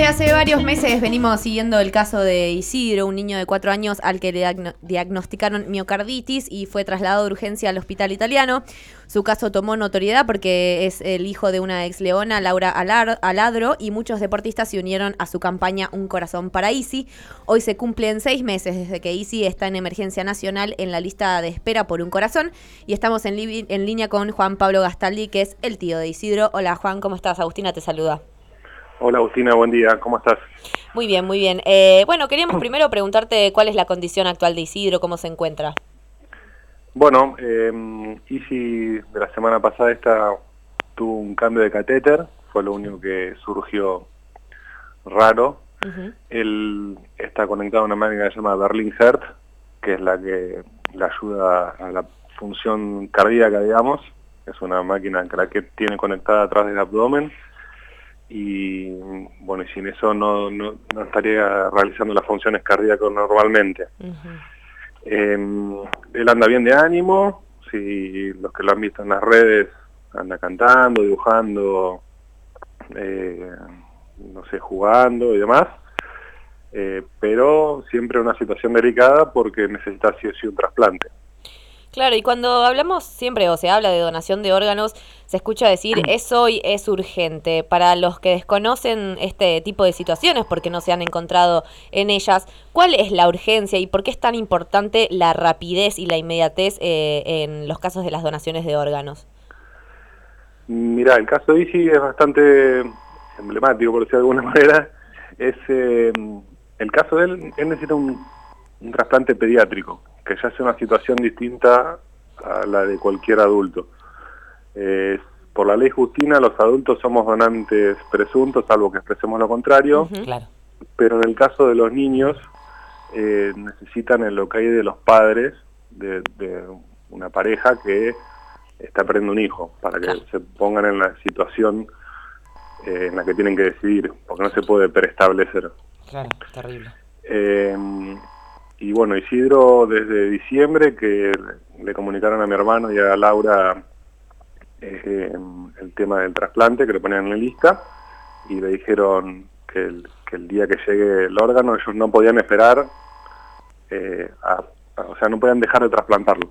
Desde hace varios meses venimos siguiendo el caso de Isidro, un niño de cuatro años al que le diagnosticaron miocarditis y fue trasladado de urgencia al hospital italiano. Su caso tomó notoriedad porque es el hijo de una ex leona, Laura Aladro, y muchos deportistas se unieron a su campaña Un Corazón para Isi. Hoy se cumplen seis meses desde que Isi está en emergencia nacional en la lista de espera por un corazón y estamos en, en línea con Juan Pablo Gastaldi, que es el tío de Isidro. Hola Juan, ¿cómo estás? Agustina te saluda. Hola Agustina, buen día, ¿cómo estás? Muy bien, muy bien. Eh, bueno, queríamos primero preguntarte cuál es la condición actual de Isidro, cómo se encuentra. Bueno, eh, Isi de la semana pasada esta, tuvo un cambio de catéter, fue lo único que surgió raro. Él está conectado a una máquina que se llama Berlin Heart, que es la que le ayuda a la función cardíaca, digamos. Es una máquina que la que tiene conectada atrás del abdomen y bueno, y sin eso no, no, estaría realizando las funciones cardíacas normalmente. Em, él anda bien de ánimo, si los que lo han visto en las redes anda cantando, dibujando, eh, no sé, jugando y demás, eh, pero siempre una situación delicada porque necesita sí o sí un trasplante. Claro, y cuando hablamos siempre o se habla de donación de órganos, se escucha decir es hoy, es urgente. Para los que desconocen este tipo de situaciones porque no se han encontrado en ellas, ¿cuál es la urgencia y por qué es tan importante la rapidez y la inmediatez eh, en los casos de las donaciones de órganos? Mira, el caso de Isi es bastante emblemático, por decirlo de alguna manera. Es eh, el caso de él, él necesita un trasplante pediátrico que ya es una situación distinta a la de cualquier adulto. Eh, por la ley Justina, los adultos somos donantes presuntos, salvo que expresemos lo contrario, pero en el caso de los niños eh, necesitan el hay de los padres de, una pareja que está perdiendo un hijo, para que se pongan en la situación eh, en la que tienen que decidir, porque no se puede preestablecer. Claro, terrible. Y bueno, Isidro desde diciembre que le comunicaron a mi hermano y a Laura eh, el tema del trasplante, que le ponían en la lista, y le dijeron que el, día que llegue el órgano ellos no podían esperar, eh, o sea, no podían dejar de trasplantarlo.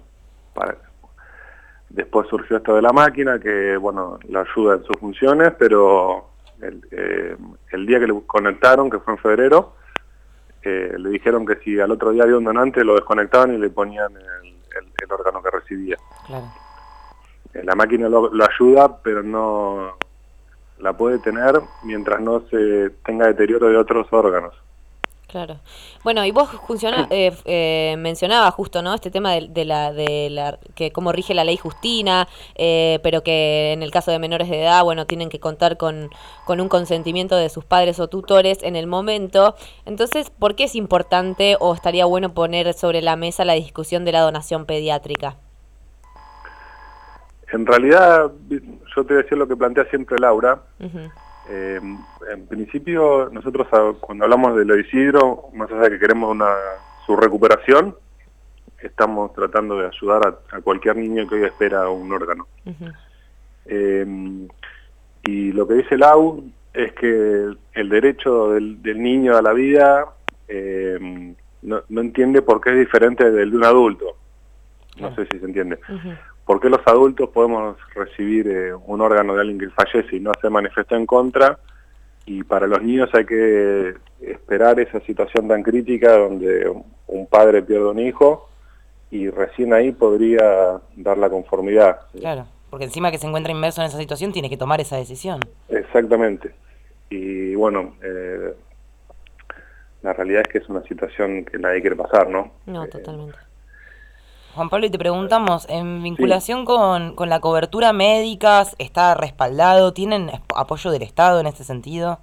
Después surgió esto de la máquina, que bueno, la ayuda en sus funciones, pero el, eh, el día que le conectaron, que fue en febrero, le dijeron que si al otro día había un donante lo desconectaban y le ponían el, órgano que recibía. Eh, la máquina lo, ayuda, pero no la puede tener mientras no se tenga deterioro de otros órganos. Claro. Bueno, y vos funciona, eh, eh, mencionabas justo, ¿no? Este tema de, la, de la, que cómo rige la ley Justina, eh, pero que en el caso de menores de edad, bueno, tienen que contar con, con un consentimiento de sus padres o tutores en el momento. Entonces, ¿por qué es importante o estaría bueno poner sobre la mesa la discusión de la donación pediátrica? En realidad, yo te decía lo que plantea siempre Laura. Eh, en principio, nosotros cuando hablamos de lo Isidro, más allá de que queremos una, su recuperación, estamos tratando de ayudar a, cualquier niño que hoy espera un órgano. Eh, y lo que dice Lau es que el derecho del, niño a la vida eh, no, entiende por qué es diferente del de un adulto. No sé si se entiende. ¿Por qué los adultos podemos recibir eh, un órgano de alguien que fallece y no se manifestó en contra? Y para los niños hay que esperar esa situación tan crítica donde un padre pierde un hijo y recién ahí podría dar la conformidad. Claro, porque encima que se encuentra inmerso en esa situación tiene que tomar esa decisión. Exactamente. Y bueno, eh, la realidad es que es una situación que nadie quiere pasar, ¿no? No, totalmente. Juan Pablo, y te preguntamos, en vinculación con, la cobertura médica, ¿está respaldado? ¿Tienen apoyo del Estado en este sentido?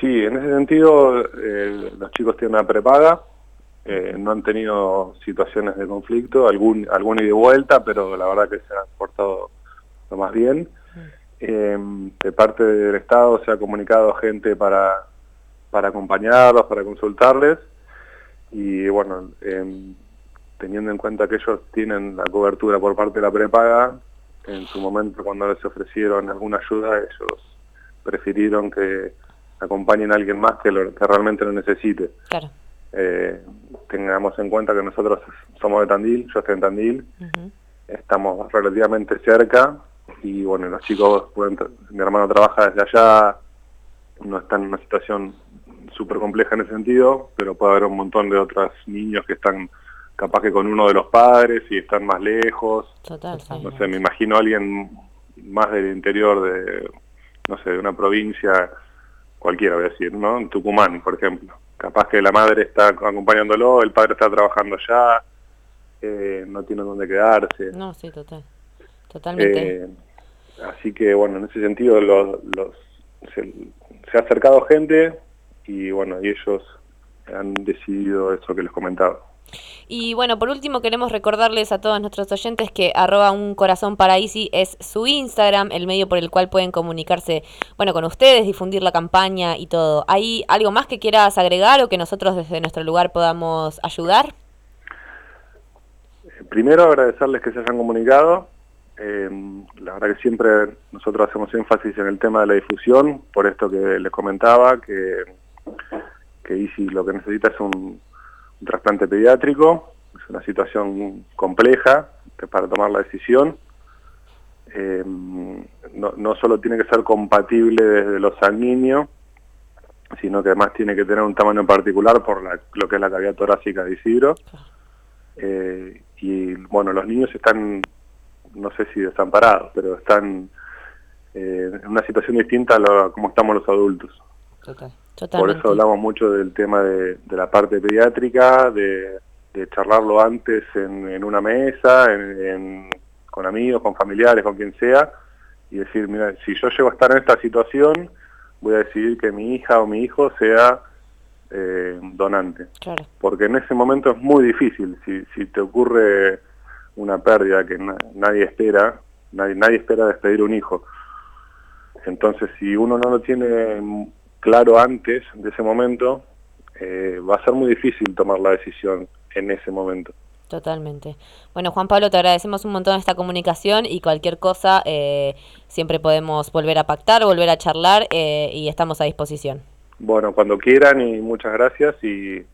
Sí, en ese sentido eh, los chicos tienen una prepaga, eh, no han tenido situaciones de conflicto, algún, algún ida y vuelta, pero la verdad que se han portado lo más bien. Eh, de parte del Estado se ha comunicado gente para, para acompañarlos, para consultarles, y bueno, teniendo en cuenta que ellos tienen la cobertura por parte de la prepaga, en su momento cuando les ofrecieron alguna ayuda, ellos prefirieron que acompañen a alguien más que, lo, que realmente lo necesite. Claro. Eh, tengamos en cuenta que nosotros somos de Tandil, yo estoy en Tandil, estamos relativamente cerca y bueno, los chicos, pueden mi hermano trabaja desde allá, no está en una situación súper compleja en ese sentido, pero puede haber un montón de otros niños que están capaz que con uno de los padres y están más lejos. Total, No sé, me imagino a alguien más del interior de, no sé, de una provincia, cualquiera voy a decir, ¿no? En Tucumán, por ejemplo. Capaz que la madre está acompañándolo, el padre está trabajando ya, eh, no tiene dónde quedarse. No, sí, total. Totalmente. Eh, así que, bueno, en ese sentido los, se, se ha acercado gente y, bueno, y ellos han decidido eso que les comentaba. Y bueno, por último queremos recordarles a todos nuestros oyentes que arroba un corazón para Easy es su Instagram, el medio por el cual pueden comunicarse bueno con ustedes, difundir la campaña y todo. ¿Hay algo más que quieras agregar o que nosotros desde nuestro lugar podamos ayudar? Primero agradecerles que se hayan comunicado. Eh, la verdad que siempre nosotros hacemos énfasis en el tema de la difusión, por esto que les comentaba, que, que Easy lo que necesita es un un trasplante pediátrico, es una situación compleja para tomar la decisión. Eh, no, no, solo tiene que ser compatible desde lo sanguíneo, sino que además tiene que tener un tamaño particular por lo que es la cavidad torácica de Isidro. Eh, y bueno, los niños están, no sé si desamparados, pero están eh, en una situación distinta a, lo, como estamos los adultos. Por eso hablamos mucho del tema de, la parte pediátrica, de, charlarlo antes en, una mesa, con amigos, con familiares, con quien sea, y decir, mira, si yo llego a estar en esta situación, voy a decidir que mi hija o mi hijo sea eh, donante. Porque en ese momento es muy difícil, si, si te ocurre una pérdida que nadie espera, nadie, nadie espera despedir un hijo. Entonces, si uno no lo tiene claro antes de ese momento, eh, va a ser muy difícil tomar la decisión en ese momento. Totalmente. Bueno, Juan Pablo, te agradecemos un montón esta comunicación y cualquier cosa eh, siempre podemos volver a pactar, volver a charlar eh, y estamos a disposición. Bueno, cuando quieran y muchas gracias y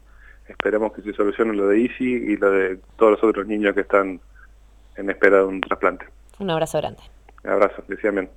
esperemos que se solucione lo de Isi y lo de todos los otros niños que están en espera de un trasplante. Un abrazo grande. Un abrazo, decía bien.